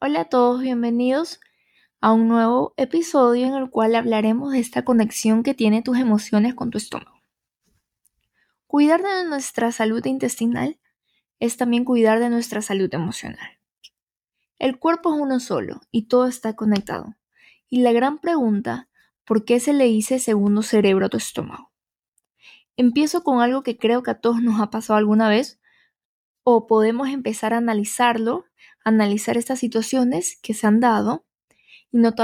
Hola a todos, bienvenidos a un nuevo episodio en el cual hablaremos de esta conexión que tiene tus emociones con tu estómago. Cuidar de nuestra salud intestinal es también cuidar de nuestra salud emocional. El cuerpo es uno solo y todo está conectado. Y la gran pregunta, ¿por qué se le dice segundo cerebro a tu estómago? Empiezo con algo que creo que a todos nos ha pasado alguna vez o podemos empezar a analizarlo analizar estas situaciones que se han dado y no te,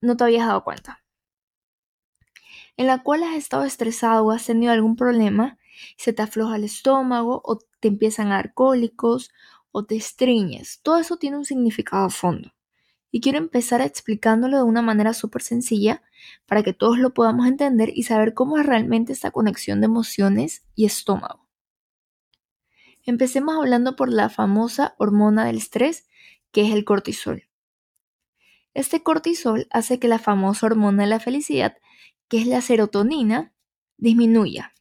no te habías dado cuenta. En la cual has estado estresado o has tenido algún problema, se te afloja el estómago o te empiezan a dar cólicos o te estriñes. Todo eso tiene un significado a fondo. Y quiero empezar explicándolo de una manera súper sencilla para que todos lo podamos entender y saber cómo es realmente esta conexión de emociones y estómago. Empecemos hablando por la famosa hormona del estrés, que es el cortisol. Este cortisol hace que la famosa hormona de la felicidad, que es la serotonina, disminuya.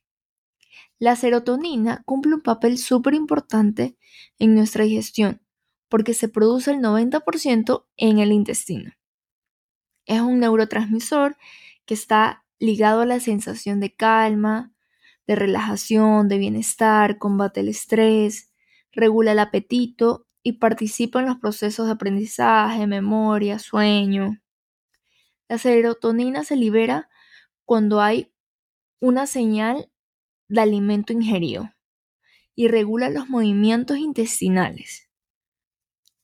La serotonina cumple un papel súper importante en nuestra digestión porque se produce el 90% en el intestino. Es un neurotransmisor que está ligado a la sensación de calma, de relajación, de bienestar, combate el estrés, regula el apetito y participa en los procesos de aprendizaje, memoria, sueño. La serotonina se libera cuando hay una señal de alimento ingerido y regula los movimientos intestinales.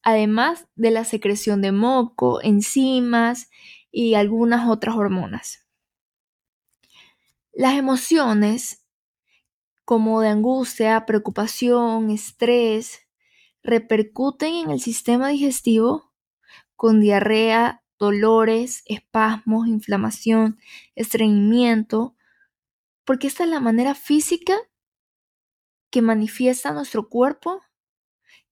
Además de la secreción de moco, enzimas y algunas otras hormonas. Las emociones como de angustia, preocupación, estrés, repercuten en el sistema digestivo con diarrea, dolores, espasmos, inflamación, estreñimiento, porque esta es la manera física que manifiesta nuestro cuerpo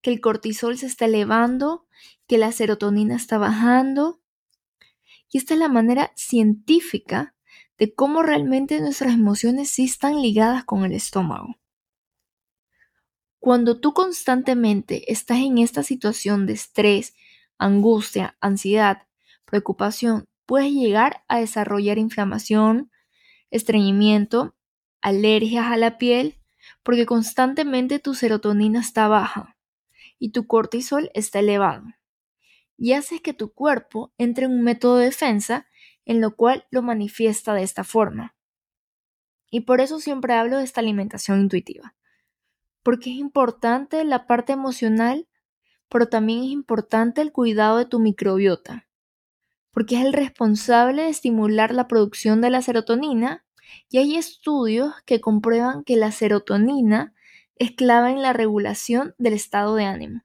que el cortisol se está elevando, que la serotonina está bajando. Y esta es la manera científica de cómo realmente nuestras emociones sí están ligadas con el estómago. Cuando tú constantemente estás en esta situación de estrés, angustia, ansiedad, preocupación, puedes llegar a desarrollar inflamación, estreñimiento, alergias a la piel, porque constantemente tu serotonina está baja y tu cortisol está elevado. Y haces que tu cuerpo entre en un método de defensa en lo cual lo manifiesta de esta forma. Y por eso siempre hablo de esta alimentación intuitiva, porque es importante la parte emocional, pero también es importante el cuidado de tu microbiota, porque es el responsable de estimular la producción de la serotonina y hay estudios que comprueban que la serotonina es clave en la regulación del estado de ánimo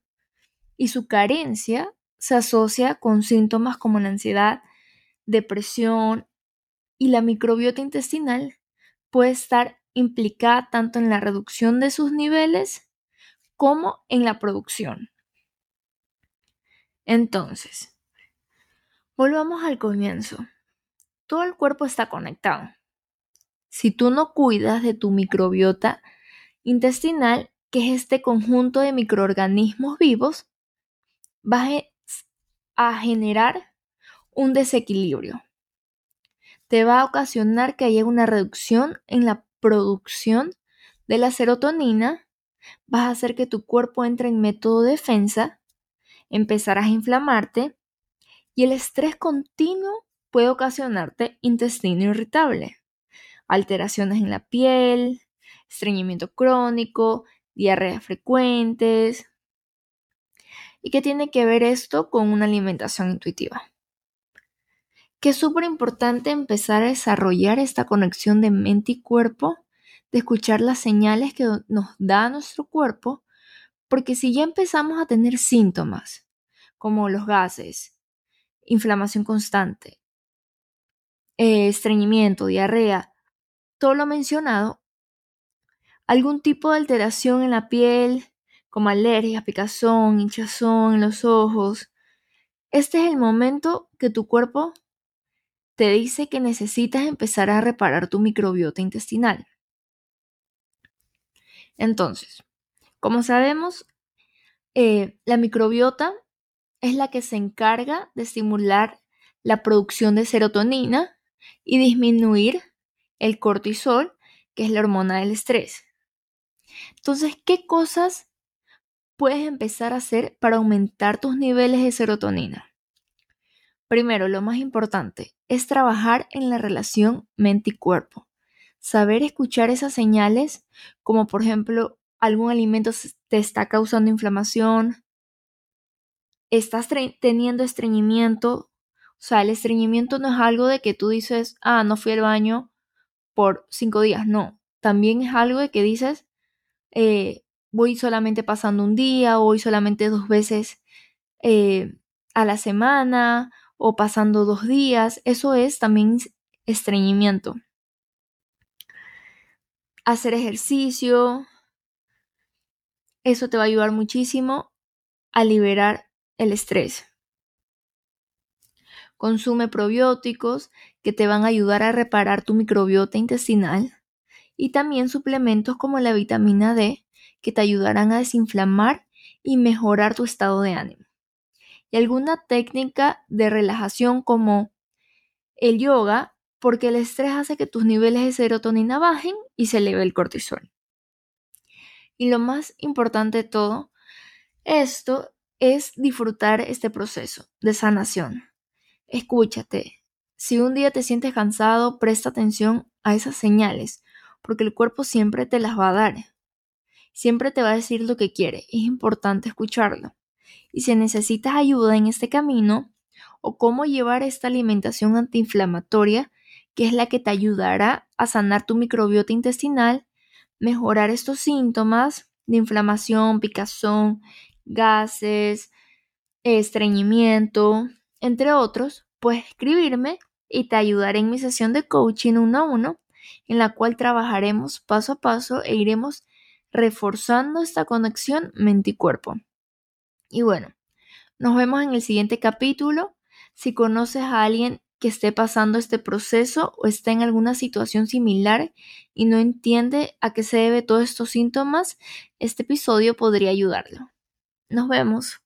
y su carencia se asocia con síntomas como la ansiedad, depresión y la microbiota intestinal puede estar implicada tanto en la reducción de sus niveles como en la producción. Entonces, volvamos al comienzo. Todo el cuerpo está conectado. Si tú no cuidas de tu microbiota intestinal, que es este conjunto de microorganismos vivos, vas a generar un desequilibrio. Te va a ocasionar que haya una reducción en la producción de la serotonina, vas a hacer que tu cuerpo entre en método de defensa, empezarás a inflamarte y el estrés continuo puede ocasionarte intestino irritable, alteraciones en la piel, estreñimiento crónico, diarreas frecuentes. ¿Y qué tiene que ver esto con una alimentación intuitiva? Que es súper importante empezar a desarrollar esta conexión de mente y cuerpo, de escuchar las señales que nos da nuestro cuerpo, porque si ya empezamos a tener síntomas como los gases, inflamación constante, eh, estreñimiento, diarrea, todo lo mencionado, algún tipo de alteración en la piel, como alergia, picazón, hinchazón en los ojos, este es el momento que tu cuerpo te dice que necesitas empezar a reparar tu microbiota intestinal. Entonces, como sabemos, eh, la microbiota es la que se encarga de estimular la producción de serotonina y disminuir el cortisol, que es la hormona del estrés. Entonces, ¿qué cosas puedes empezar a hacer para aumentar tus niveles de serotonina? Primero, lo más importante es trabajar en la relación mente y cuerpo. Saber escuchar esas señales, como por ejemplo, algún alimento te está causando inflamación, estás teniendo estreñimiento. O sea, el estreñimiento no es algo de que tú dices, ah, no fui al baño por cinco días. No, también es algo de que dices, eh, voy solamente pasando un día, voy solamente dos veces eh, a la semana, o pasando dos días. Eso es también estreñimiento. Hacer ejercicio, eso te va a ayudar muchísimo a liberar el estrés. Consume probióticos que te van a ayudar a reparar tu microbiota intestinal y también suplementos como la vitamina D que te ayudarán a desinflamar y mejorar tu estado de ánimo. Y alguna técnica de relajación como el yoga, porque el estrés hace que tus niveles de serotonina bajen y se eleve el cortisol. Y lo más importante de todo, esto es disfrutar este proceso de sanación. Escúchate. Si un día te sientes cansado, presta atención a esas señales, porque el cuerpo siempre te las va a dar. Siempre te va a decir lo que quiere. Es importante escucharlo. Y si necesitas ayuda en este camino, o cómo llevar esta alimentación antiinflamatoria, que es la que te ayudará a sanar tu microbiota intestinal, mejorar estos síntomas de inflamación, picazón gases, estreñimiento, entre otros, puedes escribirme y te ayudaré en mi sesión de coaching uno a uno, en la cual trabajaremos paso a paso e iremos reforzando esta conexión mente y cuerpo. Y bueno, nos vemos en el siguiente capítulo. Si conoces a alguien que esté pasando este proceso o está en alguna situación similar y no entiende a qué se debe todos estos síntomas, este episodio podría ayudarlo. Nos vemos.